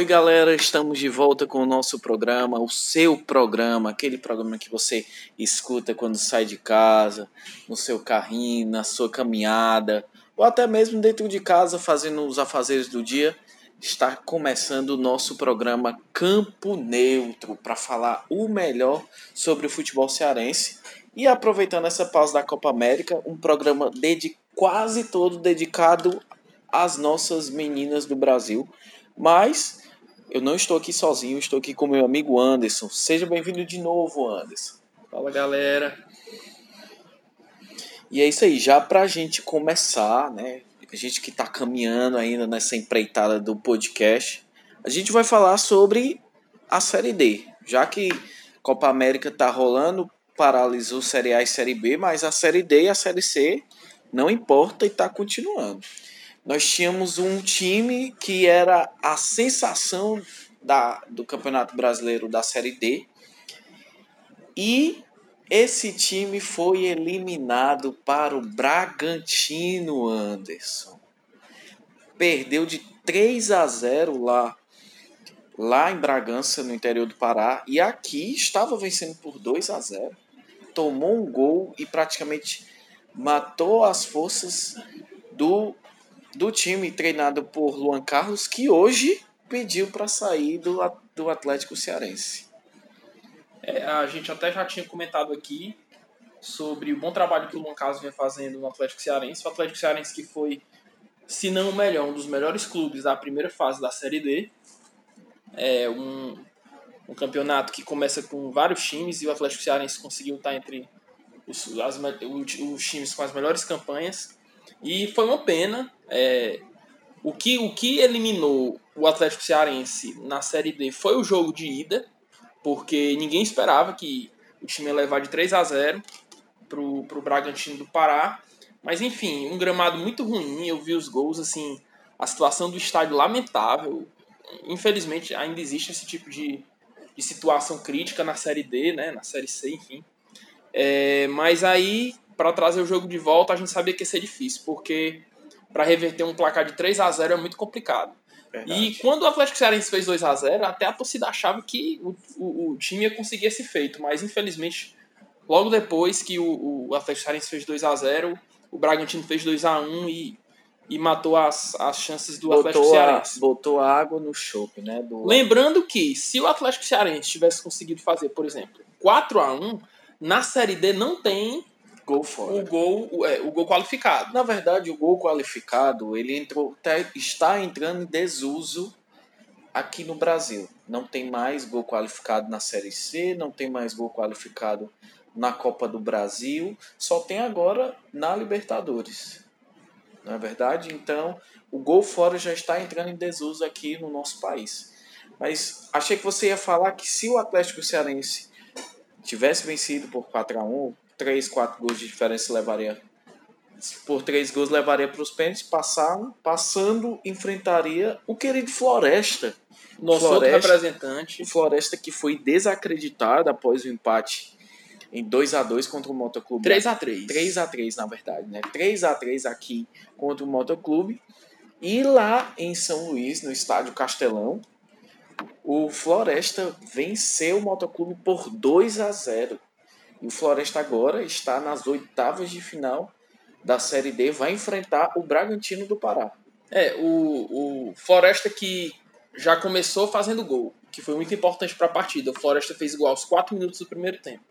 Salve galera, estamos de volta com o nosso programa, o seu programa, aquele programa que você escuta quando sai de casa, no seu carrinho, na sua caminhada, ou até mesmo dentro de casa fazendo os afazeres do dia. Está começando o nosso programa Campo Neutro para falar o melhor sobre o futebol cearense. E aproveitando essa pausa da Copa América, um programa de quase todo dedicado às nossas meninas do Brasil mas eu não estou aqui sozinho, estou aqui com meu amigo Anderson. Seja bem-vindo de novo, Anderson. Fala galera. E é isso aí, já para a gente começar, né? A gente que está caminhando ainda nessa empreitada do podcast, a gente vai falar sobre a Série D. Já que Copa América está rolando, paralisou Série A e Série B, mas a Série D e a Série C não importa e está continuando nós tínhamos um time que era a sensação da, do Campeonato Brasileiro da Série D. E esse time foi eliminado para o Bragantino, Anderson. Perdeu de 3 a 0 lá lá em Bragança, no interior do Pará, e aqui estava vencendo por 2 a 0. Tomou um gol e praticamente matou as forças do do time treinado por Luan Carlos, que hoje pediu para sair do, do Atlético Cearense. É, a gente até já tinha comentado aqui sobre o bom trabalho que o Luan Carlos vem fazendo no Atlético Cearense. O Atlético Cearense que foi, se não o melhor, um dos melhores clubes da primeira fase da Série D. É um, um campeonato que começa com vários times e o Atlético Cearense conseguiu estar entre os, as, os times com as melhores campanhas. E foi uma pena. É, o, que, o que eliminou o Atlético Cearense na Série D foi o jogo de ida, porque ninguém esperava que o time ia levar de 3 a 0 pro, pro Bragantino do Pará. Mas enfim, um gramado muito ruim, eu vi os gols, assim, a situação do estádio lamentável. Infelizmente ainda existe esse tipo de, de situação crítica na Série D, né, na Série C, enfim. É, mas aí para trazer o jogo de volta, a gente sabia que ia ser difícil, porque para reverter um placar de 3 a 0 é muito complicado. Verdade. E quando o Atlético Cearense fez 2 a 0 até a torcida achava que o, o, o time ia conseguir esse feito, mas infelizmente, logo depois que o, o Atlético Cearense fez 2 a 0 o Bragantino fez 2 a 1 e, e matou as, as chances do botou Atlético Cearense. A, botou água no chope, né? Do... Lembrando que se o Atlético Cearense tivesse conseguido fazer, por exemplo, 4 a 1 na Série D não tem Gol fora. O gol, é, o gol qualificado. Na verdade, o gol qualificado ele entrou, tá, está entrando em desuso aqui no Brasil. Não tem mais gol qualificado na Série C, não tem mais gol qualificado na Copa do Brasil, só tem agora na Libertadores. Não é verdade? Então, o gol fora já está entrando em desuso aqui no nosso país. Mas achei que você ia falar que se o Atlético Cearense tivesse vencido por 4 a 1 3, 4 gols de diferença levaria. Por 3 gols levaria para os pênaltis, passando, passando, enfrentaria o querido Floresta. Nosso Floresta, representante. Floresta que foi desacreditado após o empate em 2 a 2 contra o Motoclube. 3 a 3 3 a 3 na verdade, né? 3 a 3 aqui contra o Motoclube. E lá em São Luís, no estádio Castelão, o Floresta venceu o Motoclube por 2 a 0. E o Floresta agora está nas oitavas de final da Série D, vai enfrentar o Bragantino do Pará. É, o, o Floresta que já começou fazendo gol, que foi muito importante para a partida. O Floresta fez gol aos 4 minutos do primeiro tempo.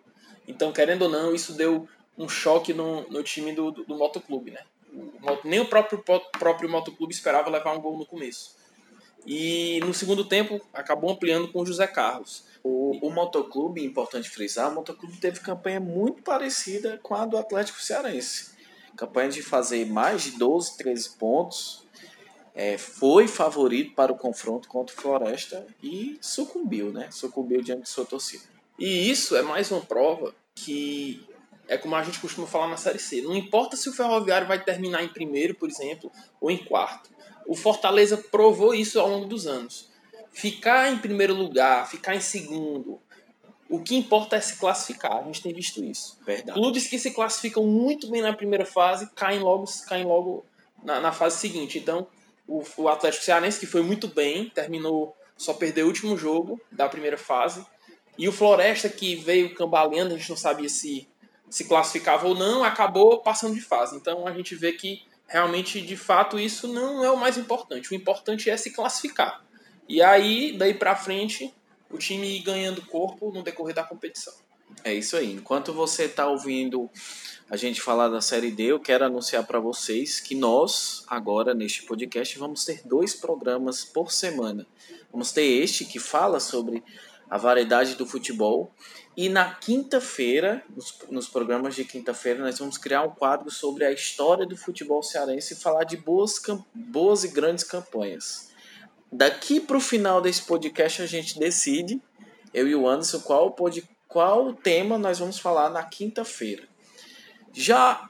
Então, querendo ou não, isso deu um choque no, no time do, do, do motoclube, né? O, nem o próprio, próprio motoclube esperava levar um gol no começo. E no segundo tempo acabou ampliando com o José Carlos. O, o motoclube, importante frisar, o motoclube teve campanha muito parecida com a do Atlético Cearense. Campanha de fazer mais de 12, 13 pontos. É, foi favorito para o confronto contra o Floresta e sucumbiu, né? Sucumbiu diante de sua torcida. E isso é mais uma prova que é como a gente costuma falar na Série C. Não importa se o Ferroviário vai terminar em primeiro, por exemplo, ou em quarto. O Fortaleza provou isso ao longo dos anos ficar em primeiro lugar, ficar em segundo, o que importa é se classificar. A gente tem visto isso. Verdade. Clubes que se classificam muito bem na primeira fase caem logo, caem logo na, na fase seguinte. Então, o, o, Atlético Cearense, que foi muito bem, terminou só perdeu o último jogo da primeira fase. E o Floresta, que veio cambaleando, a gente não sabia se se classificava ou não, acabou passando de fase. Então a gente vê que realmente, de fato, isso não é o mais importante. O importante é se classificar. E aí, daí pra frente, o time ir ganhando corpo no decorrer da competição. É isso aí. Enquanto você está ouvindo a gente falar da Série D, eu quero anunciar para vocês que nós, agora neste podcast, vamos ter dois programas por semana. Vamos ter este que fala sobre a variedade do futebol. E na quinta-feira, nos, nos, programas de quinta-feira, nós vamos criar um quadro sobre a história do futebol cearense e falar de boas, boas e grandes campanhas. Daqui para o final desse podcast, a gente decide, eu e o Anderson, qual, pod, qual tema nós vamos falar na quinta-feira. Já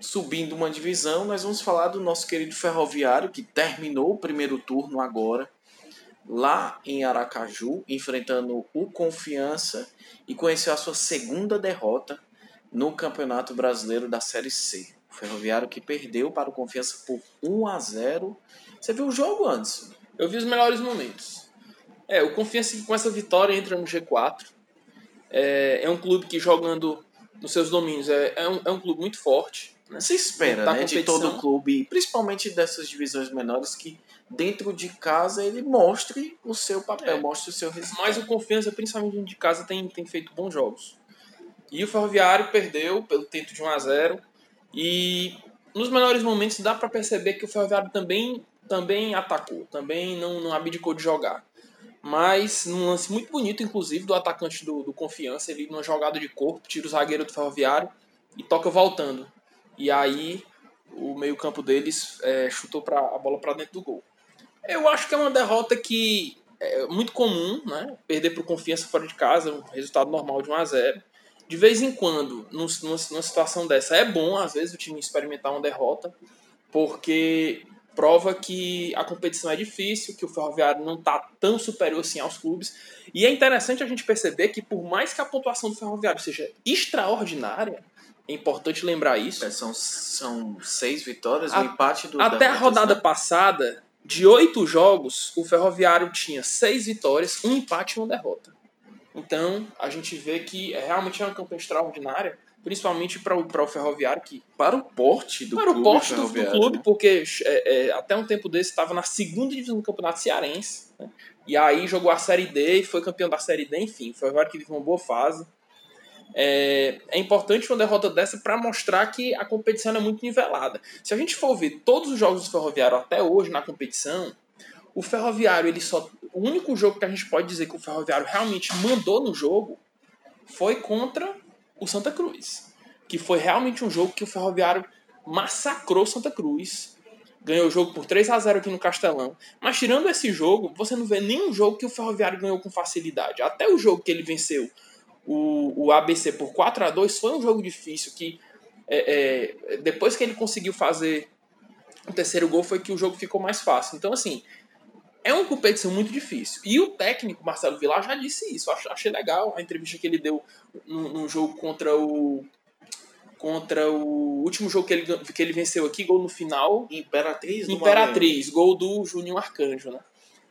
subindo uma divisão, nós vamos falar do nosso querido Ferroviário, que terminou o primeiro turno agora lá em Aracaju, enfrentando o Confiança e conheceu a sua segunda derrota no Campeonato Brasileiro da Série C. O Ferroviário que perdeu para o Confiança por 1 a 0. Você viu o jogo antes? Eu vi os melhores momentos. É, o Confiança que com essa vitória entra no G4. É, é um clube que jogando nos seus domínios é, é, um, é um clube muito forte. Se espera, né, de todo clube, principalmente dessas divisões menores, que dentro de casa ele mostre o seu papel, é. mostre o seu resultado. Mas o Confiança, principalmente dentro de casa, tem, tem feito bons jogos. E o Ferroviário perdeu pelo tento de 1 a 0 e nos melhores momentos dá para perceber que o Ferroviário também também atacou, também não, não abdicou de jogar. Mas num lance muito bonito, inclusive, do atacante do, do Confiança, ele numa jogada de corpo, tira o zagueiro do Ferroviário e toca voltando. E aí o meio-campo deles é, chutou pra, a bola para dentro do gol. Eu acho que é uma derrota que é muito comum, né? Perder por confiança fora de casa, um resultado normal de 1 a 0 De vez em quando, numa, numa situação dessa, é bom, às vezes, o time experimentar uma derrota, porque prova que a competição é difícil, que o Ferroviário não está tão superior assim aos clubes. E é interessante a gente perceber que, por mais que a pontuação do Ferroviário seja extraordinária, é importante lembrar isso. É, são, são seis vitórias, o um empate do. Até a rodada né? passada, de oito jogos, o Ferroviário tinha seis vitórias, um empate e uma derrota. Então, a gente vê que é realmente é uma campanha extraordinária, principalmente para o, para o Ferroviário, que para o porte do para clube, o porte do, do clube, né? porque é, é, até um tempo desse estava na segunda divisão do Campeonato Cearense, né? e aí jogou a Série D e foi campeão da Série D, enfim, o Ferroviário que vive uma boa fase. É, é importante uma derrota dessa para mostrar que a competição é muito nivelada. Se a gente for ver todos os jogos do Ferroviário até hoje na competição, o Ferroviário, ele só. O único jogo que a gente pode dizer que o Ferroviário realmente mandou no jogo foi contra o Santa Cruz. Que foi realmente um jogo que o Ferroviário massacrou Santa Cruz. Ganhou o jogo por 3 a 0 aqui no Castelão. Mas tirando esse jogo, você não vê nenhum jogo que o Ferroviário ganhou com facilidade. Até o jogo que ele venceu o, o ABC por 4 a 2 foi um jogo difícil que é, é, depois que ele conseguiu fazer o terceiro gol foi que o jogo ficou mais fácil. Então, assim, é uma competição muito difícil. E o técnico Marcelo Vilar já disse isso. Achei legal a entrevista que ele deu no, jogo contra o. Contra o último jogo que ele, que ele venceu aqui, gol no final. Imperatriz Imperatriz, gol do Juninho Arcanjo, né?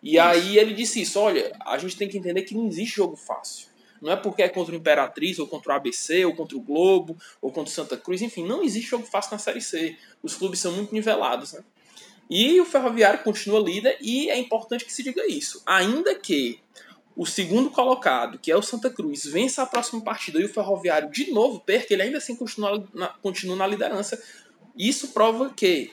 E isso. aí ele disse isso: olha, a gente tem que entender que não existe jogo fácil. Não é porque é contra o Imperatriz, ou contra o ABC, ou contra o Globo, ou contra o Santa Cruz, enfim, não existe jogo fácil na Série C. Os clubes são muito nivelados, né? E o Ferroviário continua líder e é importante que se diga isso. Ainda que o segundo colocado, que é o Santa Cruz, vença a próxima partida e o Ferroviário de novo perca, ele ainda assim continua na, continua na liderança. Isso prova que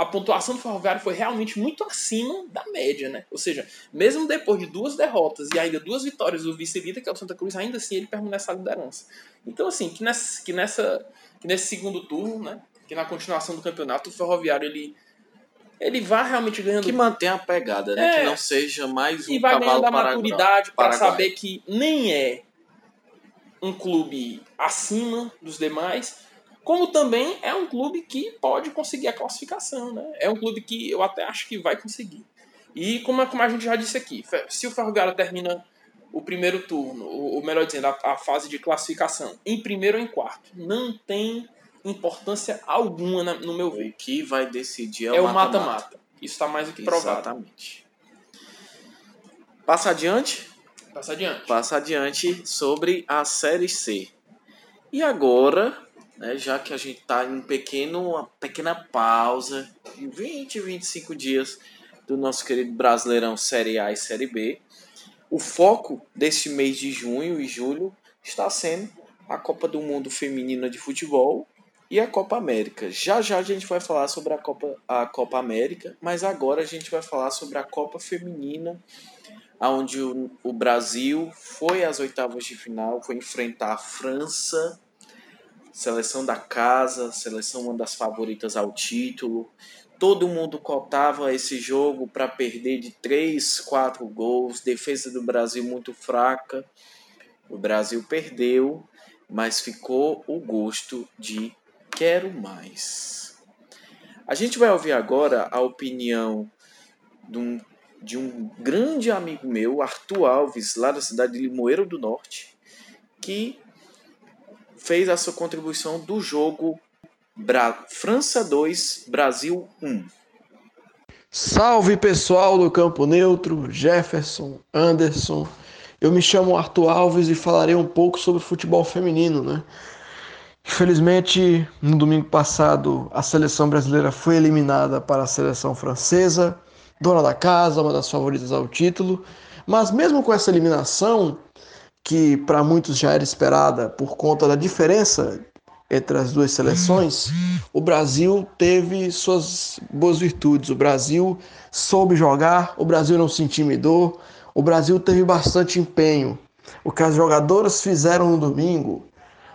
a pontuação do Ferroviário foi realmente muito acima da média, né? Ou seja, mesmo depois de duas derrotas e ainda duas vitórias do vice-líder, que é o Santa Cruz, ainda assim ele permanece na liderança. Então, assim, que, nessa, que, nessa, que nesse segundo turno, né? Que na continuação do campeonato, o Ferroviário ele, ele vai realmente ganhando. Que mantenha a pegada, né? É, que não seja mais um E vai ganhando a maturidade para saber que nem é um clube acima dos demais como também é um clube que pode conseguir a classificação, né? É um clube que eu até acho que vai conseguir. E como, como a gente já disse aqui, se o Ferroviário termina o primeiro turno, ou melhor dizendo, a, a, fase de classificação, em primeiro ou em quarto, não tem importância alguma na, no meu ver. O que vai decidir é, é o mata-mata. Isso está mais do que provado. Exatamente. Passa adiante? Passa adiante. Passa adiante sobre a Série C. E agora, né, já que a gente está em um pequeno, uma pequena pausa de 20, 25 dias do nosso querido Brasileirão Série A e Série B, o foco desse mês de junho e julho está sendo a Copa do Mundo Feminina de Futebol e a Copa América. Já já a gente vai falar sobre a Copa, a Copa América, mas agora a gente vai falar sobre a Copa Feminina, onde o, o Brasil foi às oitavas de final, foi enfrentar a França seleção da casa, seleção uma das favoritas ao título. Todo mundo cotava esse jogo para perder de 3, 4 gols. Defesa do Brasil muito fraca. O Brasil perdeu, mas ficou o gosto de quero mais. A gente vai ouvir agora a opinião de um, de um grande amigo meu, Arthur Alves, lá da cidade de Limoeiro do Norte, que fez a sua contribuição do jogo Bra França 2, Brasil 1. Salve pessoal do Campo Neutro, Jefferson, Anderson. Eu me chamo Arthur Alves e falarei um pouco sobre futebol feminino, né? Infelizmente, no domingo passado, a seleção brasileira foi eliminada para a seleção francesa, dona da casa, uma das favoritas ao título. Mas mesmo com essa eliminação, que para muitos já era esperada por conta da diferença entre as duas seleções, o Brasil teve suas boas virtudes. O Brasil soube jogar, o Brasil não se intimidou, o Brasil teve bastante empenho. O que as jogadoras fizeram no domingo,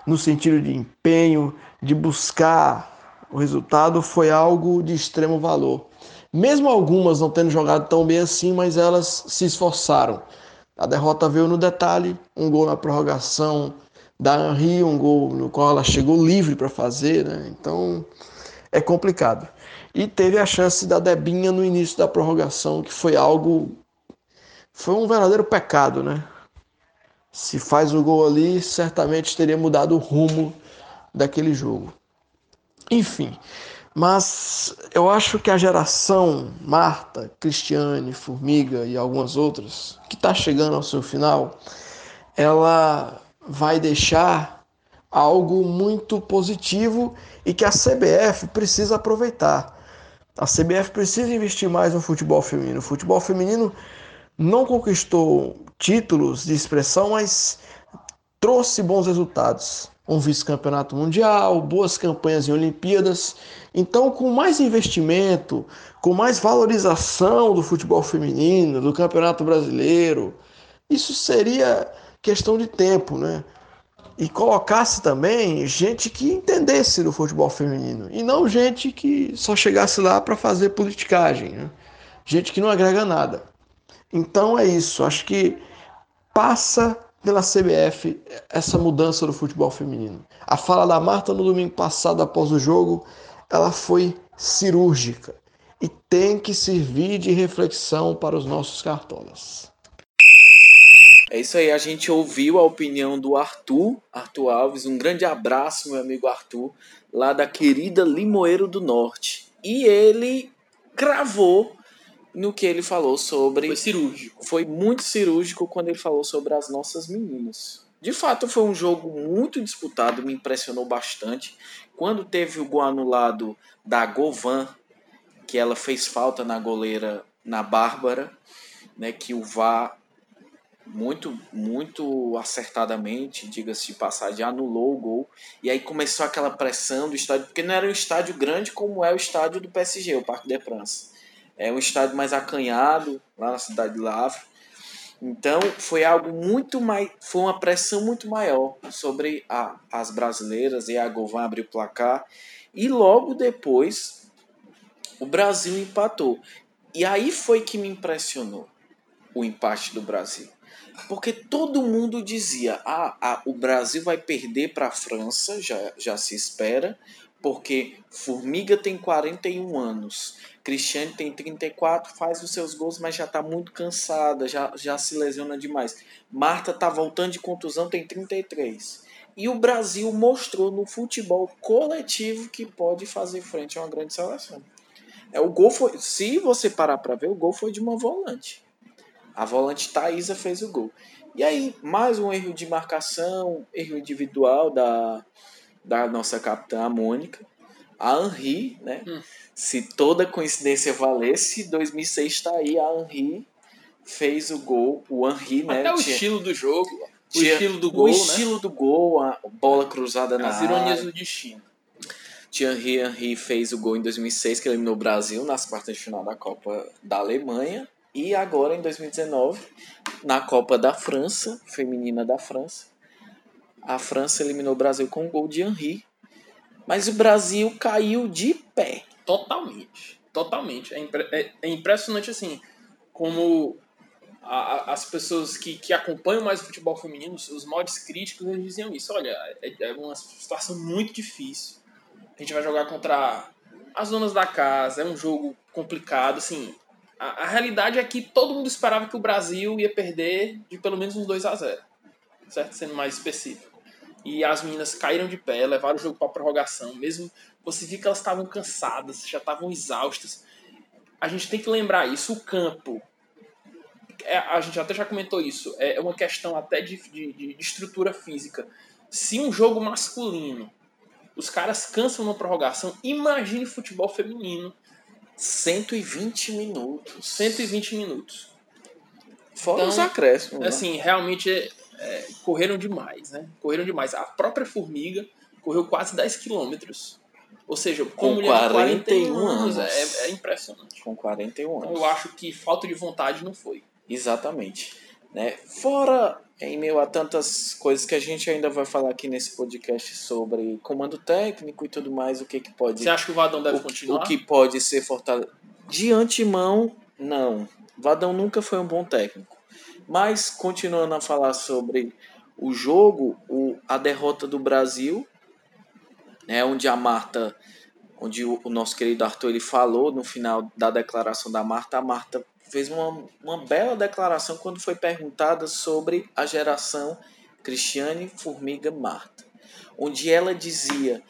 no sentido de empenho, de buscar o resultado, foi algo de extremo valor. Mesmo algumas não tendo jogado tão bem assim, mas elas se esforçaram. A derrota veio no detalhe, um gol na prorrogação da Henri, um gol no qual ela chegou livre para fazer, né? Então é complicado. E teve a chance da Debinha no início da prorrogação, que foi algo foi um verdadeiro pecado, né? Se faz o gol ali, certamente teria mudado o rumo daquele jogo. Enfim, mas eu acho que a geração Marta, Cristiane, Formiga e algumas outras, que está chegando ao seu final, ela vai deixar algo muito positivo e que a CBF precisa aproveitar. A CBF precisa investir mais no futebol feminino. O futebol feminino não conquistou títulos de expressão, mas trouxe bons resultados um vice-campeonato mundial, boas campanhas em Olimpíadas. Então, com mais investimento, com mais valorização do futebol feminino, do campeonato brasileiro, isso seria questão de tempo, né? E colocasse também gente que entendesse do futebol feminino e não gente que só chegasse lá para fazer politicagem, né? gente que não agrega nada. Então é isso, acho que passa pela CBF essa mudança do futebol feminino. A fala da Marta no domingo passado após o jogo, ela foi cirúrgica e tem que servir de reflexão para os nossos cartolas. É isso aí, a gente ouviu a opinião do Arthur, Arthur Alves, um grande abraço, meu amigo Arthur, lá da querida Limoeiro do Norte. E ele cravou no que ele falou sobre. Foi cirúrgico. Foi muito cirúrgico quando ele falou sobre as nossas meninas. De fato, foi um jogo muito disputado, me impressionou bastante. Quando teve o gol anulado da Govan, que ela fez falta na goleira, na Bárbara, né, que o VAR muito muito acertadamente, diga-se de passagem, anulou o gol. E aí começou aquela pressão do estádio, porque não era um estádio grande como é o estádio do PSG, o Parque de France. É um estádio mais acanhado, lá na cidade de Lavra. Então foi algo muito mais. Foi uma pressão muito maior sobre a, as brasileiras e a Govan abriu o placar. E logo depois o Brasil empatou. E aí foi que me impressionou o empate do Brasil. Porque todo mundo dizia: ah, ah o Brasil vai perder para a França, já, já se espera, porque Formiga tem 41 anos, Cristiane tem 34, faz os seus gols, mas já está muito cansada, já, já se lesiona demais. Marta está voltando de contusão, tem 33. E o Brasil mostrou no futebol coletivo que pode fazer frente a uma grande seleção. É, o gol foi, se você parar para ver, o gol foi de uma volante. A volante Thaisa fez o gol. E aí, mais um erro de marcação, erro individual da, da nossa capitã, Mônica. A Henri, né? Hum. Se toda coincidência valesse, 2006 está aí, a Henri fez o gol. O Henri, né? Até o tinha, estilo do jogo, o estilo do gol, O estilo né? do gol, a bola cruzada na As ironias do destino. Thierry Henry fez o gol em 2006, que eliminou o Brasil nas quartas de final da Copa da Alemanha. E agora, em 2019, na Copa da França, feminina da França, a França eliminou o Brasil com o gol de Henry. Mas o Brasil caiu de pé. Totalmente. Totalmente. É, impre é, é impressionante, assim, como a, a, as pessoas que, que acompanham mais o futebol feminino, os mods críticos, eles diziam isso. Olha, é, é uma situação muito difícil a gente vai jogar contra as donas da casa, é um jogo complicado, assim. A, a, realidade é que todo mundo esperava que o Brasil ia perder de pelo menos uns 2 a 0 certo? Sendo mais específico. E as meninas caíram de pé, levaram o jogo para prorrogação. Mesmo você viu que elas estavam cansadas, já estavam exaustas. A gente tem que lembrar isso. O campo, é, a gente até já comentou isso, é uma questão até de, de, de estrutura física. Se um jogo masculino os caras cansam na prorrogação. Imagine futebol feminino. 120 minutos. 120 minutos. Fora então, os acréscimos. Né? Assim, realmente é, correram demais, né? Correram demais. A própria Formiga correu quase 10 quilômetros. Ou seja, com, com 41 anos, é, é, impressionante. Com 41 anos. Então, eu acho que falta de vontade não foi. Exatamente. Né? Fora em meio a tantas coisas que a gente ainda vai falar aqui nesse podcast sobre comando técnico e tudo mais, o que, que pode. Você acha que o Vadão deve o, continuar? O que pode ser fortalecido. De antemão, não. Vadão nunca foi um bom técnico. Mas, continuando a falar sobre o jogo, o, a derrota do Brasil, né, onde a Marta, onde o, o nosso querido Arthur ele falou no final da declaração da Marta, a Marta fez uma, uma bela declaração quando foi perguntada sobre a geração Cristiane Formiga Marta, onde ela dizia: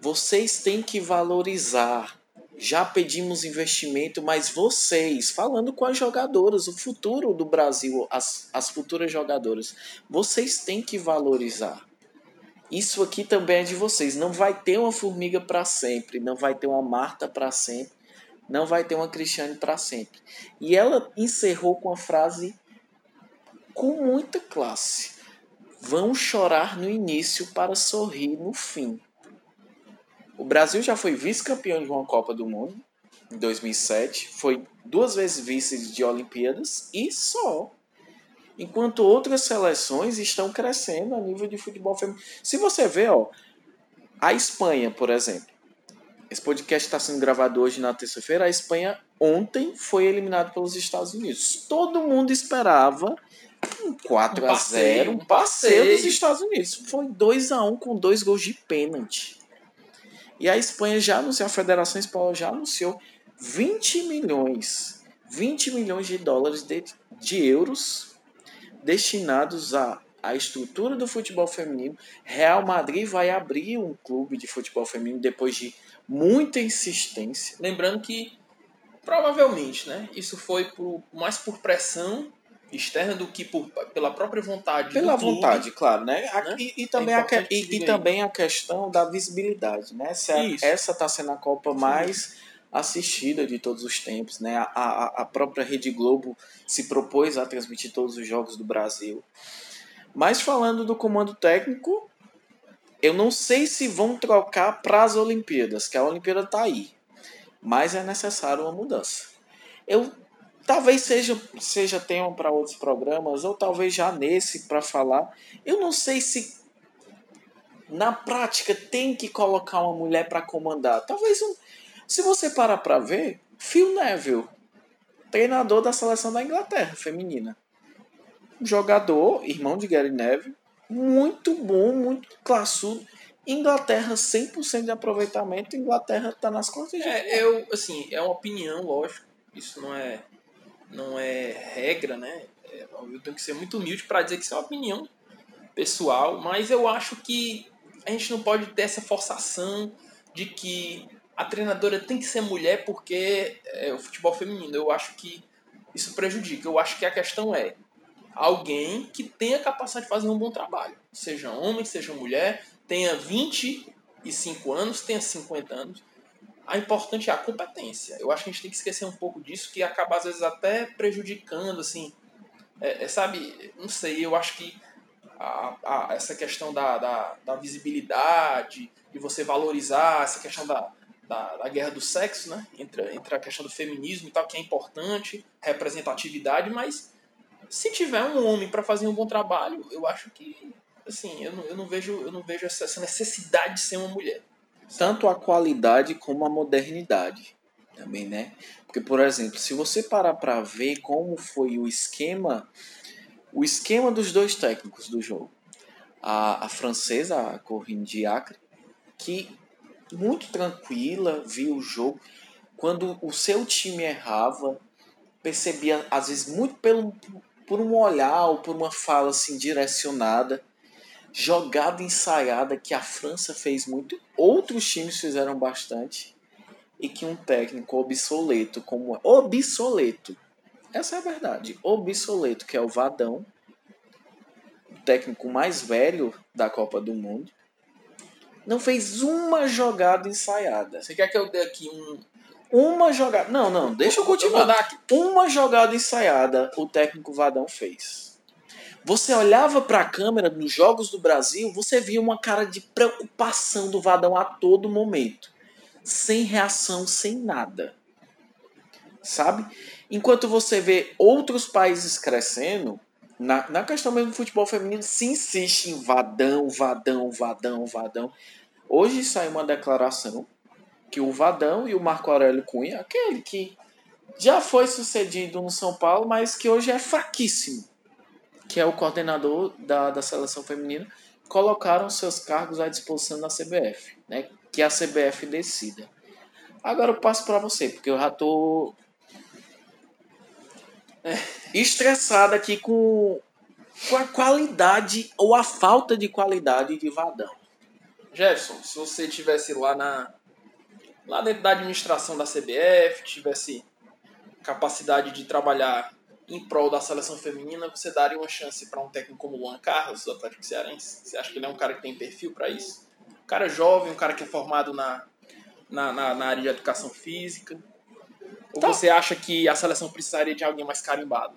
vocês têm que valorizar. Já pedimos investimento, mas vocês, falando com as jogadoras, o futuro do Brasil, as, as futuras jogadoras, vocês têm que valorizar. Isso aqui também é de vocês. Não vai ter uma formiga para sempre, não vai ter uma Marta para sempre não vai ter uma Cristiane para sempre. E ela encerrou com a frase com muita classe: Vão chorar no início para sorrir no fim. O Brasil já foi vice-campeão de uma Copa do Mundo em 2007, foi duas vezes vice de Olimpíadas e só. Enquanto outras seleções estão crescendo a nível de futebol feminino. Se você vê, ó, a Espanha, por exemplo, esse podcast está sendo gravado hoje na terça-feira. A Espanha ontem foi eliminada pelos Estados Unidos. Todo mundo esperava um 4 um a 0 um passeio dos Estados Unidos. Foi 2 a 1 com dois gols de pênalti. E a Espanha já anunciou, a Federação Espanhola já anunciou 20 milhões, 20 milhões de dólares de, de euros destinados a a estrutura do futebol feminino. Real Madrid vai abrir um clube de futebol feminino depois de muita insistência. Lembrando que provavelmente, né, isso foi por, mais por pressão externa do que por, pela própria vontade pela vontade claro né, né? E, e, também é a, e, e também a questão da visibilidade né a, essa está sendo a Copa mais assistida de todos os tempos né a, a, a própria Rede Globo se propôs a transmitir todos os jogos do Brasil mas falando do comando técnico eu não sei se vão trocar para as Olimpíadas, que a Olimpíada está aí. Mas é necessário uma mudança. Eu talvez seja seja tema para outros programas ou talvez já nesse para falar. Eu não sei se na prática tem que colocar uma mulher para comandar. Talvez um, se você parar para ver, Phil Neville, treinador da seleção da Inglaterra feminina. Jogador, irmão de Gary Neville, muito bom, muito classudo. Inglaterra 100% de aproveitamento, Inglaterra está nas quartas de é, eu assim, é uma opinião, lógico. Isso não é não é regra, né? É, eu tenho que ser muito humilde para dizer que isso é uma opinião pessoal, mas eu acho que a gente não pode ter essa forçação de que a treinadora tem que ser mulher porque é o futebol feminino. Eu acho que isso prejudica. Eu acho que a questão é alguém que tenha capacidade de fazer um bom trabalho. Seja homem, seja mulher, tenha 25 anos, tenha 50 anos. A importante é a competência. Eu acho que a gente tem que esquecer um pouco disso, que acaba às vezes até prejudicando, assim. É, é, sabe, não sei, eu acho que a, a, essa questão da, da, da, visibilidade, de você valorizar essa questão da, da, da, guerra do sexo, né? Entre, entre a questão do feminismo e tal, que é importante, representatividade, mas se tiver um homem para fazer um bom trabalho, eu acho que assim, eu não, eu não vejo, eu não vejo essa, essa necessidade de ser uma mulher. Tanto a qualidade como a modernidade também, né? Porque, por exemplo, se você parar para ver como foi o esquema, o esquema dos dois técnicos do jogo, a, a francesa, a Corinne Diacre, que muito tranquila viu o jogo, quando o seu time errava, percebia às vezes muito pelo por um olhar ou por uma fala assim direcionada, jogada ensaiada que a França fez muito, outros times fizeram bastante e que um técnico obsoleto como obsoleto, essa é a verdade, obsoleto que é o Vadão, o técnico mais velho da Copa do Mundo, não fez uma jogada ensaiada. Você quer que eu dê aqui um, uma jogada. Não, não, deixa eu continuar. Uma jogada ensaiada o técnico Vadão fez. Você olhava para a câmera nos Jogos do Brasil, você via uma cara de preocupação do Vadão a todo momento. Sem reação, sem nada. Sabe? Enquanto você vê outros países crescendo, na, na questão mesmo do futebol feminino, se insiste em Vadão, Vadão, Vadão, Vadão. Hoje saiu uma declaração que o Vadão e o Marco Aurélio Cunha, aquele que já foi sucedido no São Paulo, mas que hoje é fraquíssimo, que é o coordenador da, da seleção feminina, colocaram seus cargos à disposição da CBF, né? Que a CBF decida. Agora eu passo para você, porque eu já tô é, estressado aqui com, com a qualidade ou a falta de qualidade de Vadão. Jefferson, se você tivesse lá na lá dentro da administração da CBF, tivesse capacidade de trabalhar em prol da seleção feminina, você daria uma chance para um técnico como o Luan Carlos, do Atlético Cearense? Você acha que ele é um cara que tem perfil para isso? Um cara jovem, um cara que é formado na, na, na, na área de educação física? Ou tá. você acha que a seleção precisaria de alguém mais carimbado?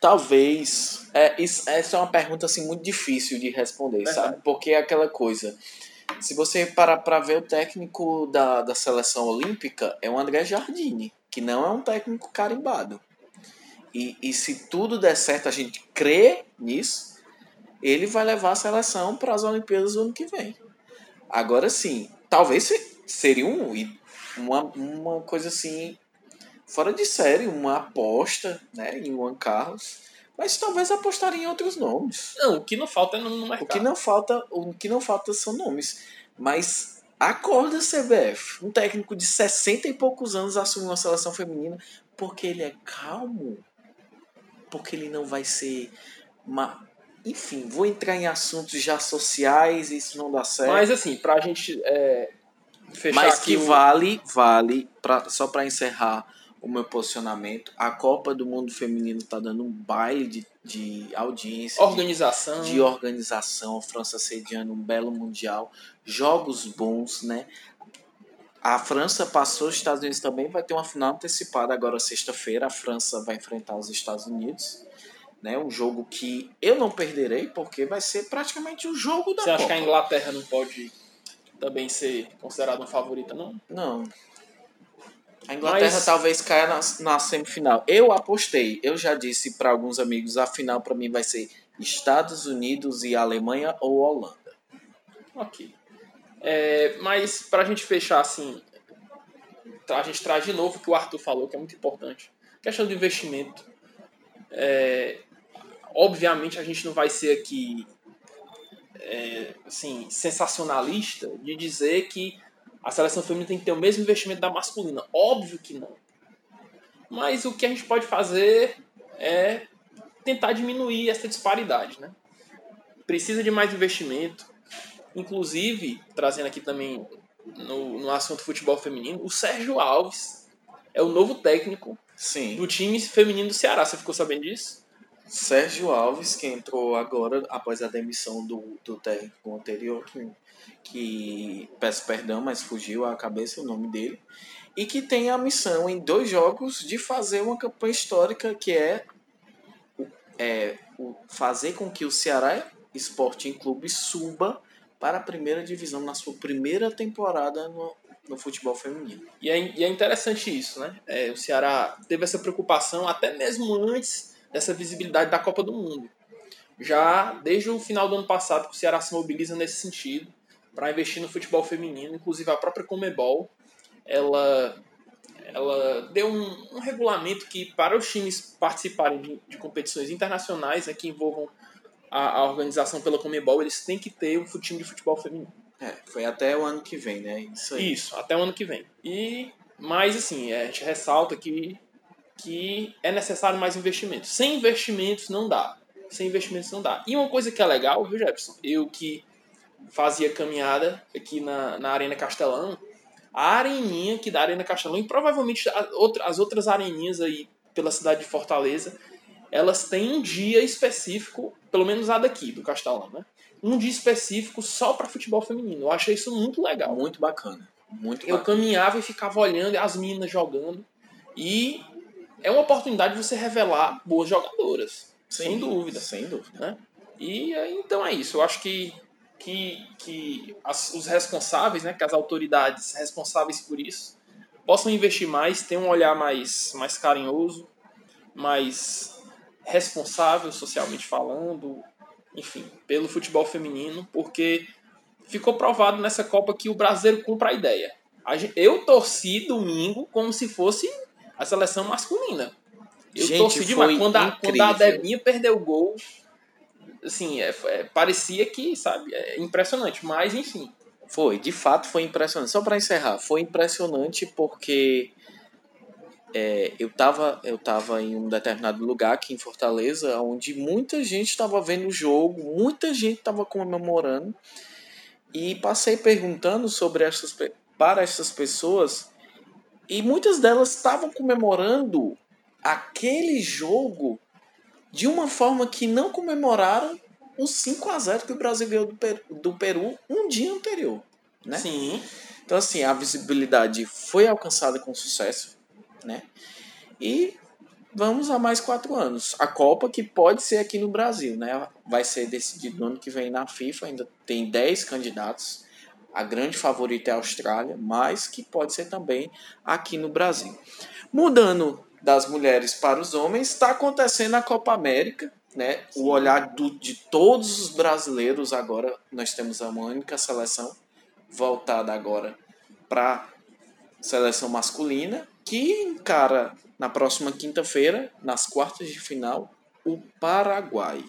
Talvez. É, isso, essa é uma pergunta assim, muito difícil de responder, Verdade. sabe? Porque é aquela coisa. Se você parar para ver o técnico da, da seleção olímpica, é o André Jardine, que não é um técnico carimbado. E, e se tudo der certo, a gente crê nisso, ele vai levar a seleção para as Olimpíadas do ano que vem. Agora sim, talvez seria um, uma, uma coisa assim, fora de série, uma aposta né, em Juan Carlos mas talvez apostaria em outros nomes. Não, o que não falta é no mercado. O que não falta, o que não falta são nomes. Mas acorda CBF. Um técnico de 60 e poucos anos assumiu uma seleção feminina porque ele é calmo. Porque ele não vai ser uma enfim, vou entrar em assuntos já sociais, isso não dá certo. Mas assim, pra gente é, fechar Mas que o... vale, vale, pra, só para encerrar, o meu posicionamento. A Copa do Mundo Feminino está dando um baile de, de audiência. Organização. De, de organização. A França sediando um belo Mundial. Jogos bons, né? A França passou, os Estados Unidos também vai ter uma final antecipada agora sexta-feira. A França vai enfrentar os Estados Unidos. Né, um jogo que eu não perderei, porque vai ser praticamente o jogo da Você Copa. acha que a Inglaterra não pode também ser considerada uma favorita, não? Não. A Inglaterra Mas... talvez caia na, na semifinal. Eu apostei, eu já disse para alguns amigos, a final para mim vai ser Estados Unidos e Alemanha ou Holanda. Ok. É, mas para a gente fechar assim, a gente traz de novo o que o Arthur falou, que é muito importante. Questão do investimento. É, obviamente a gente não vai ser aqui é, assim, sensacionalista de dizer que a seleção feminina tem que ter o mesmo investimento da masculina. Óbvio que não. Mas o que a gente pode fazer é tentar diminuir essa disparidade, né? Precisa de mais investimento. Inclusive, trazendo aqui também no, no assunto futebol feminino, o Sérgio Alves é o novo técnico Sim. do time feminino do Ceará. Você ficou sabendo disso? Sérgio Alves, que entrou agora após a demissão do, do técnico anterior, que, que peço perdão, mas fugiu à cabeça o nome dele, e que tem a missão em dois jogos de fazer uma campanha histórica que é, é o fazer com que o Ceará Sporting Clube suba para a primeira divisão na sua primeira temporada no, no futebol feminino. E é, e é interessante isso, né? É, o Ceará teve essa preocupação até mesmo antes dessa visibilidade da Copa do Mundo. Já desde o final do ano passado que o Ceará se mobiliza nesse sentido para investir no futebol feminino, inclusive a própria Comebol, ela ela deu um, um regulamento que para os times participarem de, de competições internacionais né, que envolvam a, a organização pela Comebol, eles têm que ter um time de futebol feminino. É, foi até o ano que vem, né? Isso aí. Isso, até o ano que vem. E, mas assim, é, a gente ressalta que, que é necessário mais investimentos. Sem investimentos não dá. Sem investimentos não dá. E uma coisa que é legal, viu, Jefferson? Eu que fazia caminhada aqui na, na Arena Castelão, a areninha que da Arena Castelão, e provavelmente as outras areninhas aí pela cidade de Fortaleza, elas têm um dia específico, pelo menos a daqui, do Castelão, né? Um dia específico só para futebol feminino. Eu achei isso muito legal. Muito bacana. Muito Eu bacana. caminhava e ficava olhando as meninas jogando. E é uma oportunidade de você revelar boas jogadoras. sem dúvida. Sem dúvida. Né? E aí, então é isso. Eu acho que, que, que as- os responsáveis, né, que as autoridades responsáveis por isso, possam investir mais, ter um olhar mais, mais carinhoso, mais responsável socialmente falando, enfim, pelo futebol feminino, porque ficou provado nessa Copa que o brasileiro cumpre a ideia. Eu torci domingo como se fosse a seleção masculina. Eu Gente, torci demais. Quando a, quando a. Debinha perdeu o gol, assim, é, é, parecia que, sabe, é impressionante. Mas, enfim, Foi, de fato foi impressionante. Só para encerrar, foi impressionante porque é, eu, tava, eu tava em um determinado lugar aqui em Fortaleza, onde muita gente estava vendo o jogo, muita gente estava comemorando, e passei perguntando sobre essas, para essas pessoas, e muitas delas estavam comemorando aquele jogo de uma forma que não comemoraram os 5 a 0 que o Brasil ganhou do Peru, do Peru um dia anterior. Né? sim, Então, assim, a visibilidade foi alcançada com sucesso, né? E vamos a mais quatro anos. A Copa que pode ser aqui no Brasil, né? Vai ser decidido no ano que vem na FIFA, ainda tem 10 candidatos. A grande favorita é a Austrália, mas que pode ser também aqui no Brasil. Mudando das mulheres para os homens, está acontecendo a Copa América, né? O olhar do, de todos os brasileiros agora, nós temos a única seleção voltada agora para seleção masculina, que encara na próxima quinta-feira, nas quartas de final, o Paraguai.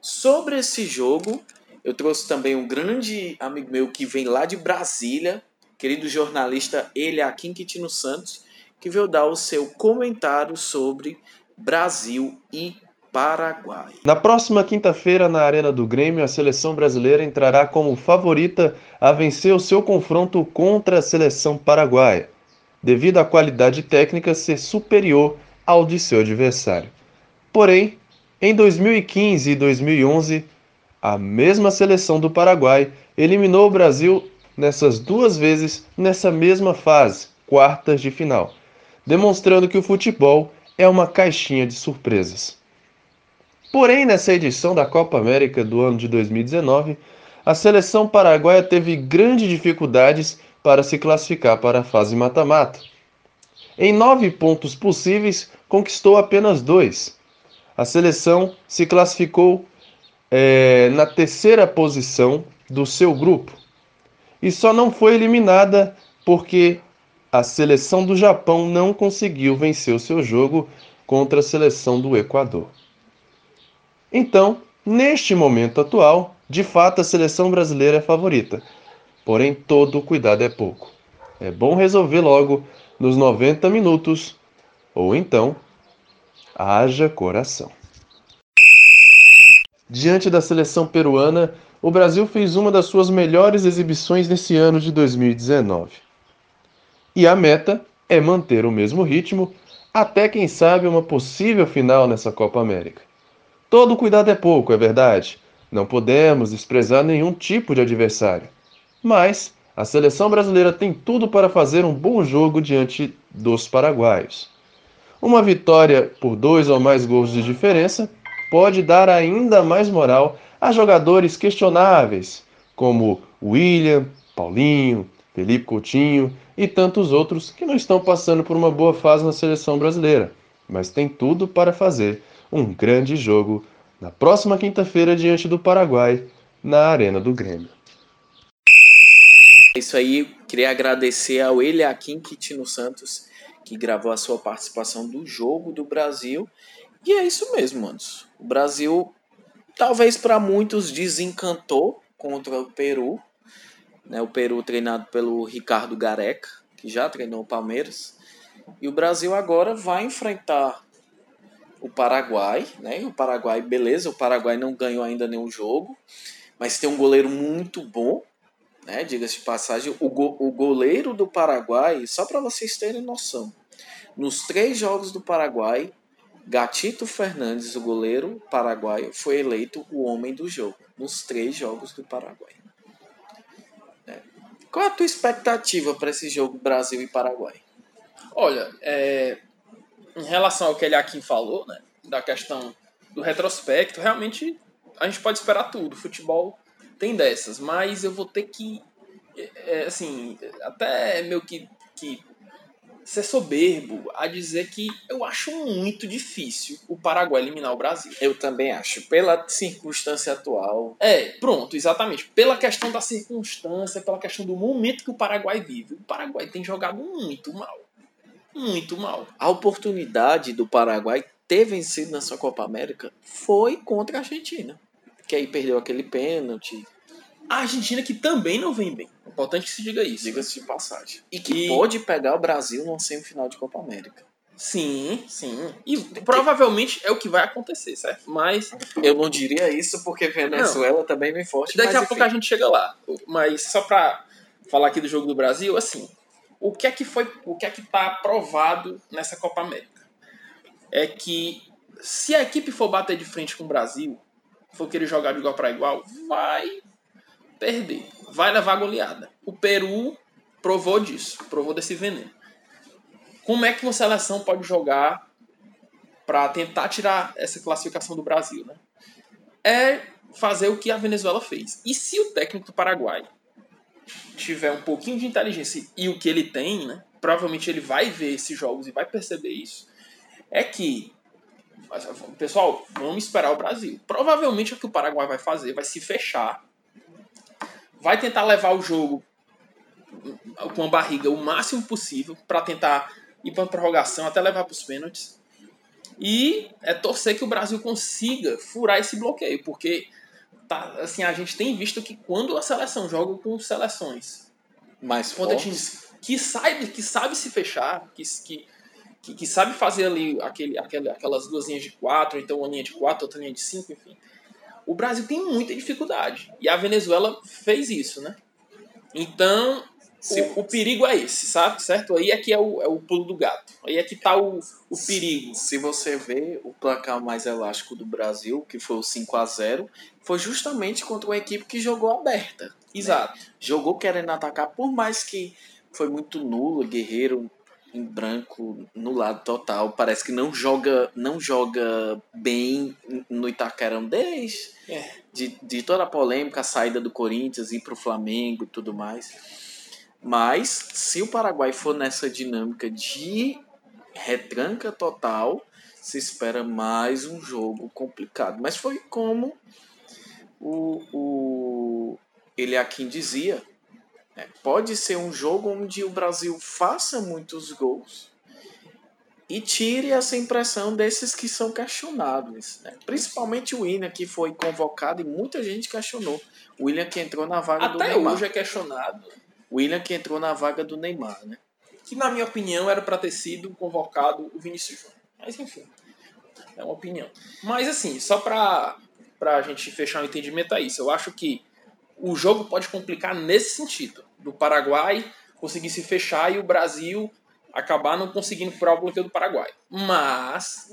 Sobre esse jogo, eu trouxe também um grande amigo meu que vem lá de Brasília, querido jornalista Eliakim Quintino Santos, que veio dar o seu comentário sobre Brasil e Paraguai. Na próxima quinta-feira, na Arena do Grêmio, a seleção brasileira entrará como favorita a vencer o seu confronto contra a seleção paraguaia, devido à qualidade técnica ser superior ao de seu adversário. Porém, em 2015 e 2011, a mesma seleção do Paraguai eliminou o Brasil nessas duas vezes nessa mesma fase, quartas de final, demonstrando que o futebol é uma caixinha de surpresas. Porém, nessa edição da Copa América do ano de 2019, a seleção paraguaia teve grandes dificuldades para se classificar para a fase mata-mata. Em nove pontos possíveis, conquistou apenas dois. A seleção se classificou eh, na terceira posição do seu grupo e só não foi eliminada porque a seleção do Japão não conseguiu vencer o seu jogo contra a seleção do Equador. Então, neste momento atual, de fato a seleção brasileira é favorita. Porém, todo cuidado é pouco. É bom resolver logo nos 90 minutos, ou então, haja coração. Diante da seleção peruana, o Brasil fez uma das suas melhores exibições nesse ano de 2019. E a meta é manter o mesmo ritmo até quem sabe uma possível final nessa Copa América. Todo cuidado é pouco, é verdade. Não podemos desprezar nenhum tipo de adversário. Mas a seleção brasileira tem tudo para fazer um bom jogo diante dos paraguaios. Uma vitória por dois ou mais gols de diferença pode dar ainda mais moral a jogadores questionáveis, como William, Paulinho, Felipe Coutinho e tantos outros que não estão passando por uma boa fase na seleção brasileira, mas tem tudo para fazer um grande jogo na próxima quinta-feira diante do Paraguai, na Arena do Grêmio. É isso aí, queria agradecer ao Eliakim Quitino Santos, que gravou a sua participação do jogo do Brasil. E é isso mesmo, manos. O Brasil, talvez para muitos, desencantou contra o Peru. Né? O Peru treinado pelo Ricardo Gareca, que já treinou o Palmeiras. E o Brasil agora vai enfrentar o Paraguai, né? O Paraguai, beleza, o Paraguai não ganhou ainda nenhum jogo, mas tem um goleiro muito bom, né? Diga-se de passagem, o, go o goleiro do Paraguai, só para vocês terem noção, nos três jogos do Paraguai, Gatito Fernandes, o goleiro paraguaio, foi eleito o homem do jogo nos três jogos do Paraguai. É. Qual é a tua expectativa para esse jogo Brasil e Paraguai? Olha, é, em relação ao que ele aqui falou, né, da questão do retrospecto, realmente a gente pode esperar tudo. Futebol tem dessas, mas eu vou ter que, é, é, assim, até meio que, que ser soberbo a dizer que eu acho muito difícil o Paraguai eliminar o Brasil. Eu também acho, pela circunstância atual. É, pronto, exatamente. Pela questão da circunstância, pela questão do momento que o Paraguai vive. O Paraguai tem jogado muito mal. Muito mal. A oportunidade do Paraguai ter vencido nessa Copa América foi contra a Argentina. Que aí perdeu aquele pênalti, a Argentina que também não vem bem. Importante que se diga isso. Diga-se de passagem. E que e... pode pegar o Brasil numa semifinal de Copa América. Sim, sim. E provavelmente é o que vai acontecer, certo? Mas. Eu não diria isso porque Venezuela não. também vem forte. Daqui a enfim. pouco a gente chega lá. Mas só pra falar aqui do jogo do Brasil, assim. O que é que foi. O que é que tá aprovado nessa Copa América? É que se a equipe for bater de frente com o Brasil, for querer jogar de igual para igual, vai perder. Vai levar goleada. O Peru provou disso, provou desse veneno. Como é que uma seleção pode jogar para tentar tirar essa classificação do Brasil, né? É fazer o que a Venezuela fez. E se o técnico do Paraguai tiver um pouquinho de inteligência e o que ele tem, né? Provavelmente ele vai ver esses jogos e vai perceber isso. É que pessoal, vamos esperar o Brasil. Provavelmente o que o Paraguai vai fazer vai se fechar vai tentar levar o jogo com a barriga o máximo possível para tentar ir para a prorrogação até levar para os pênaltis. E é torcer que o Brasil consiga furar esse bloqueio, porque tá, assim, a gente tem visto que quando a seleção joga com seleções mais fortes, que sabe, que sabe se fechar, que, que, que sabe fazer ali aquele, aquele, aquelas duas linhas de quatro, então uma linha de quatro, outra linha de cinco, enfim o Brasil tem muita dificuldade. E a Venezuela fez isso, né? Então, o, o, perigo é esse, sabe? Certo? Aí é que é o, é o pulo do gato. Aí é que tá o, o perigo. Se você vê o placar mais elástico do Brasil, que foi o 5 a 0 foi justamente contra uma equipe que jogou aberta. Né? Exato. Né? Jogou querendo atacar, por mais que foi muito nulo, Guerreiro em branco no lado total. Parece que não joga, não joga bem no Itaquerão desde é. de, de toda a polêmica, a saída do Corinthians, ir para o Flamengo e tudo mais. Mas se o Paraguai for nessa dinâmica de retranca total, se espera mais um jogo complicado. Mas foi como o, o ele aqui dizia, é, pode ser um jogo onde o Brasil faça muitos gols e tire essa impressão desses que são questionáveis. Né? Principalmente o William, que foi convocado e muita gente questionou. O William que entrou na vaga Até do Neymar. Até hoje é questionado. O William que entrou na vaga do Neymar, né? Que na minha opinião era para ter sido convocado o Vinícius Júnior. Mas enfim, é uma opinião. Mas assim, só para a gente fechar o entendimento é isso. Eu acho que o jogo pode complicar nesse sentido, do Paraguai conseguir se fechar e o Brasil acabar não conseguindo furar o bloqueio do Paraguai. Mas,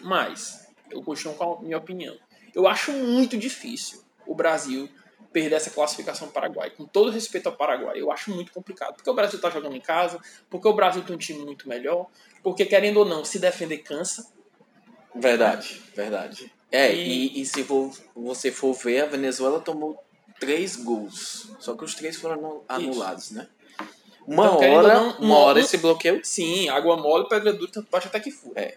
mas, eu continuo com a minha opinião. Eu acho muito difícil o Brasil perder essa classificação do Paraguai. Com todo respeito ao Paraguai, eu acho muito complicado. Porque o Brasil está jogando em casa, porque o Brasil tem um time muito melhor, porque, querendo ou não, se defender cansa. Verdade, verdade. É, E- e, e se for- você for ver, a Venezuela tomou três gols. Só que os três foram anu- anulados, né? Uma Então, hora, não, uma um- hora esse bloqueio. Sim, água mole, pedra dura, tanto bate até que fura. É.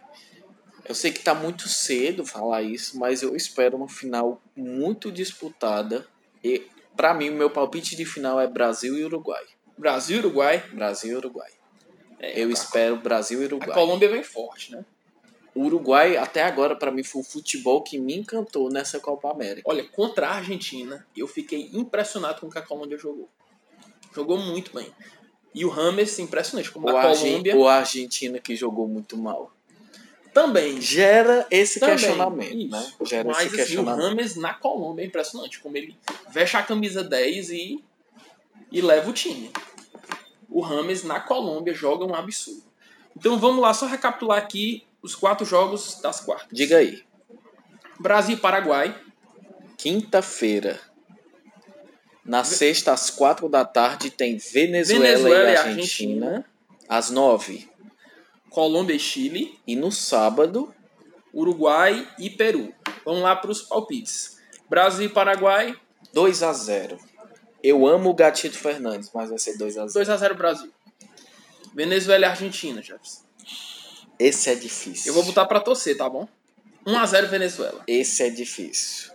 Eu sei que tá muito cedo falar isso, mas eu espero uma final muito disputada. E para mim, o meu palpite de final é Brasil e Uruguai. Brasil, Uruguai, Brasil e Uruguai. É, Eu a- espero Brasil e a Uruguai. Colômbia vem forte, né? O Uruguai, até agora, para mim, foi o futebol que me encantou nessa Copa América. Olha, contra a Argentina, eu fiquei impressionado com o que a Colômbia jogou. Jogou muito bem. E o Rames, impressionante, como Ou a Colômbia ou a Argentina que jogou muito mal. também. Gera esse Também, questionamento, isso. né? Gera Mas esse assim, o. Rames na Colômbia é impressionante, como ele veste a camisa 10 e, e leva o time. O Rames na Colômbia joga um absurdo. Então vamos lá, só recapitular aqui os quatro jogos das quartas. Diga aí. Brasil e Paraguai. Quinta-feira. Na sexta, às quatro da tarde, tem Venezuela, Venezuela e Argentina. Às nove. Colômbia e Chile. E no sábado, Uruguai e Peru. Vamos lá para os palpites. Brasil e Paraguai, 2 a 0 Eu amo o Gatito Fernandes, mas vai ser 2 a 0 2x0 Brasil. Venezuela e Argentina, Jefferson. Esse é difícil. Eu vou botar para torcer, tá bom? 1x0 Venezuela. Esse é difícil.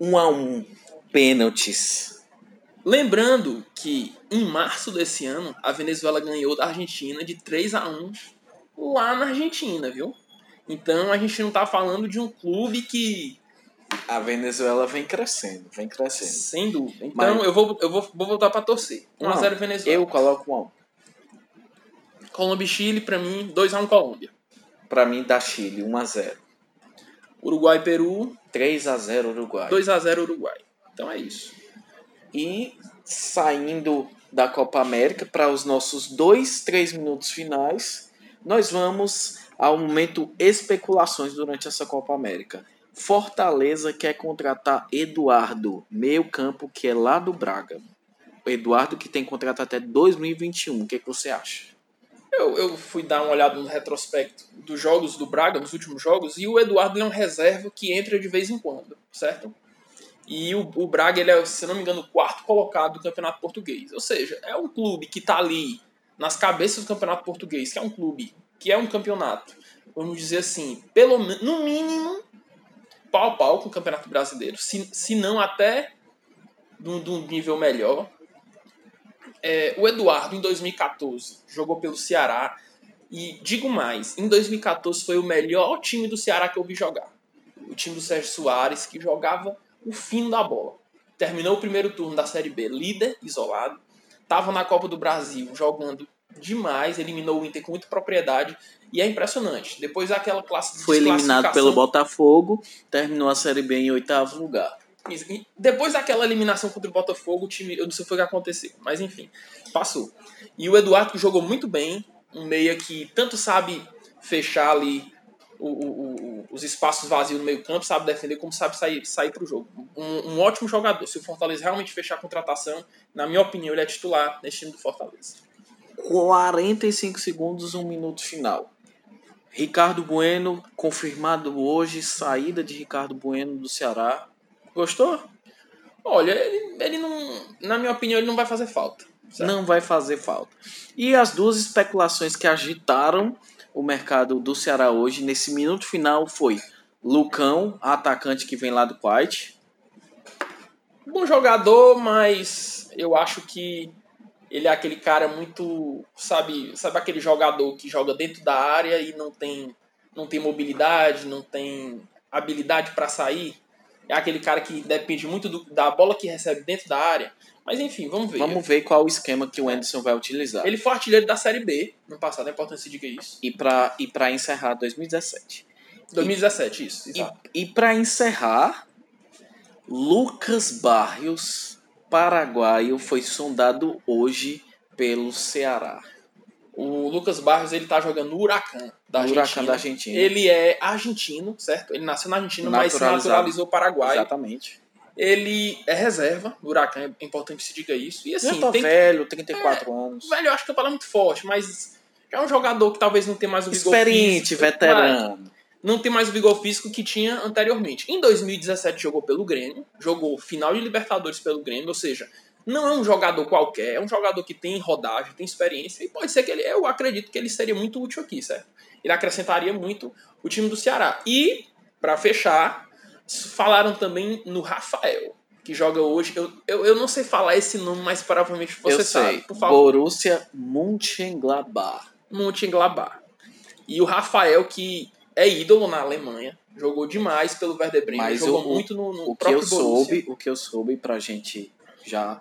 1 a 1 Pênaltis. Lembrando que em março desse ano, a Venezuela ganhou da Argentina de 3 a 1 lá na Argentina, viu? Então a gente não tá falando de um clube que, A Venezuela vem crescendo, vem crescendo. sem dúvida. Então Mas- eu vou, eu vou, vou voltar para torcer. 1x0 Venezuela. Eu coloco 1 a 1 Colômbia e Chile, pra mim, 2x1 Colômbia. Pra mim, da Chile, 1 a 0 Uruguai e Peru, 3 a 0 Uruguai. 2x0 Uruguai. Então é isso. E saindo da Copa América para os nossos dois, três minutos finais, nós vamos ao momento especulações durante essa Copa América. Fortaleza quer contratar Eduardo, meio campo que é lá do Braga. Eduardo que tem contrato até 2021. O que, que você acha? Eu, eu fui dar uma olhada no retrospecto dos jogos do Braga, nos últimos jogos, e o Eduardo é um reserva que entra de vez em quando, certo? E o, o Braga, ele é, se não me engano, o quarto colocado do Campeonato Português. Ou seja, é um clube que está ali nas cabeças do Campeonato Português, que é um clube, que é um campeonato, vamos dizer assim, pelo no mínimo, pau a pau com o Campeonato Brasileiro, se, se não até de um nível melhor. É, o Eduardo, em 2014, jogou pelo Ceará. E digo mais, em 2014 foi o melhor time do Ceará que eu vi jogar. O time do Sérgio Soares, que jogava o fino da bola. Terminou o primeiro turno da Série B líder, isolado. Tava na Copa do Brasil jogando demais, eliminou o Inter com muita propriedade. E é impressionante. Depois daquela classe de Foi eliminado pelo Botafogo, terminou a Série B em oitavo lugar. Depois daquela eliminação contra o Botafogo, o time, eu não sei o que aconteceu, mas enfim, passou. E o Eduardo que jogou muito bem, um meia que tanto sabe fechar ali o- o- o- os espaços vazios no meio campo, sabe defender, como sabe sair, sair para o jogo. Um, um ótimo jogador. Se o Fortaleza realmente fechar a contratação, na minha opinião, ele é titular nesse time do Fortaleza. 45 segundos, um minuto final. Ricardo Bueno, confirmado hoje, saída de Ricardo Bueno do Ceará. Gostou? Olha, ele, ele não, na minha opinião, ele não vai fazer falta. certo? Não vai fazer falta. E as duas especulações que agitaram o mercado do Ceará hoje, nesse minuto final, foi Lucão, atacante que vem lá do White. bom jogador, mas eu acho que ele é aquele cara muito, sabe, sabe aquele jogador que joga dentro da área e não tem não tem mobilidade, não tem habilidade para sair. É aquele cara que depende muito do- da bola que recebe dentro da área. Mas enfim, vamos ver. Vamos ver qual o esquema que o Anderson vai utilizar. Ele foi artilheiro da Série B no passado, é importante se diga isso. E para e pra encerrar 2017. 2017, isso, exato. E, e para encerrar, Lucas Barrios, paraguaio, foi sondado hoje pelo Ceará. O Lucas Barros, ele tá jogando no Huracan da Argentina. Huracan da Argentina. Ele é argentino, certo? Ele nasceu na Argentina, mas se naturalizou paraguai. Exatamente. Ele é reserva no Huracan, é importante que se diga isso. E assim, Já tá tem velho, 34 anos. Velho, eu acho que palavra é muito forte, mas já é um jogador que talvez não tenha mais o vigor Experiente, físico. veterano. Não tem mais o vigor físico que tinha anteriormente. Em 2017 jogou pelo Grêmio, jogou final de Libertadores pelo Grêmio, ou seja, não é um jogador qualquer, é um jogador que tem rodagem, tem experiência, e pode ser que ele, eu acredito que ele seria muito útil aqui, certo? Ele acrescentaria muito o time do Ceará. E, pra fechar, falaram também no Rafael, que joga hoje. Eu, eu, eu não sei falar esse nome, mas provavelmente você Eu sabe. sei. Por favor. Borussia Mönchengladbach. Mönchengladbach. E o Rafael, que é ídolo na Alemanha, jogou demais pelo Werder Bremen, Mas jogou o- muito no, no O que eu Borussia. soube, o que eu soube pra gente já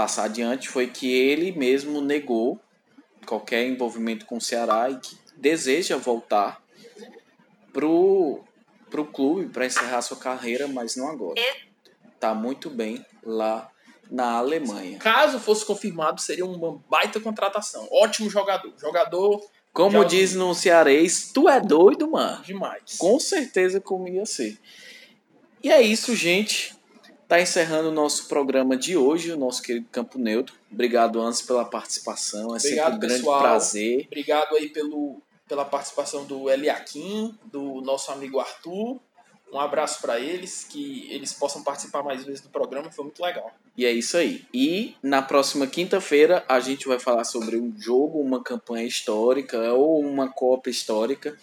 passar adiante foi que ele mesmo negou qualquer envolvimento com o Ceará e que deseja voltar pro pro clube para encerrar sua carreira, mas não agora. Tá muito bem lá na Alemanha. Caso fosse confirmado, seria uma baita contratação. Ótimo jogador. Jogador Como Já- diz no cearês, tu é doido, mano. demais. Com certeza como ia ser. E é isso, gente. Tá encerrando o nosso programa de hoje, o nosso querido Campo Neutro. Obrigado, Antes, pela participação. É sempre Obrigado, um grande pessoal. prazer. Obrigado aí pelo, pela participação do Eliakim, do nosso amigo Arthur. Um abraço para eles, que eles possam participar mais vezes do programa, foi muito legal. E é isso aí. E na próxima quinta-feira a gente vai falar sobre um jogo, uma campanha histórica ou uma Copa histórica.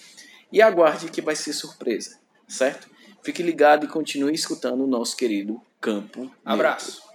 E aguarde que vai ser surpresa, certo? Fique ligado e continue escutando o nosso querido Campo. Abraço.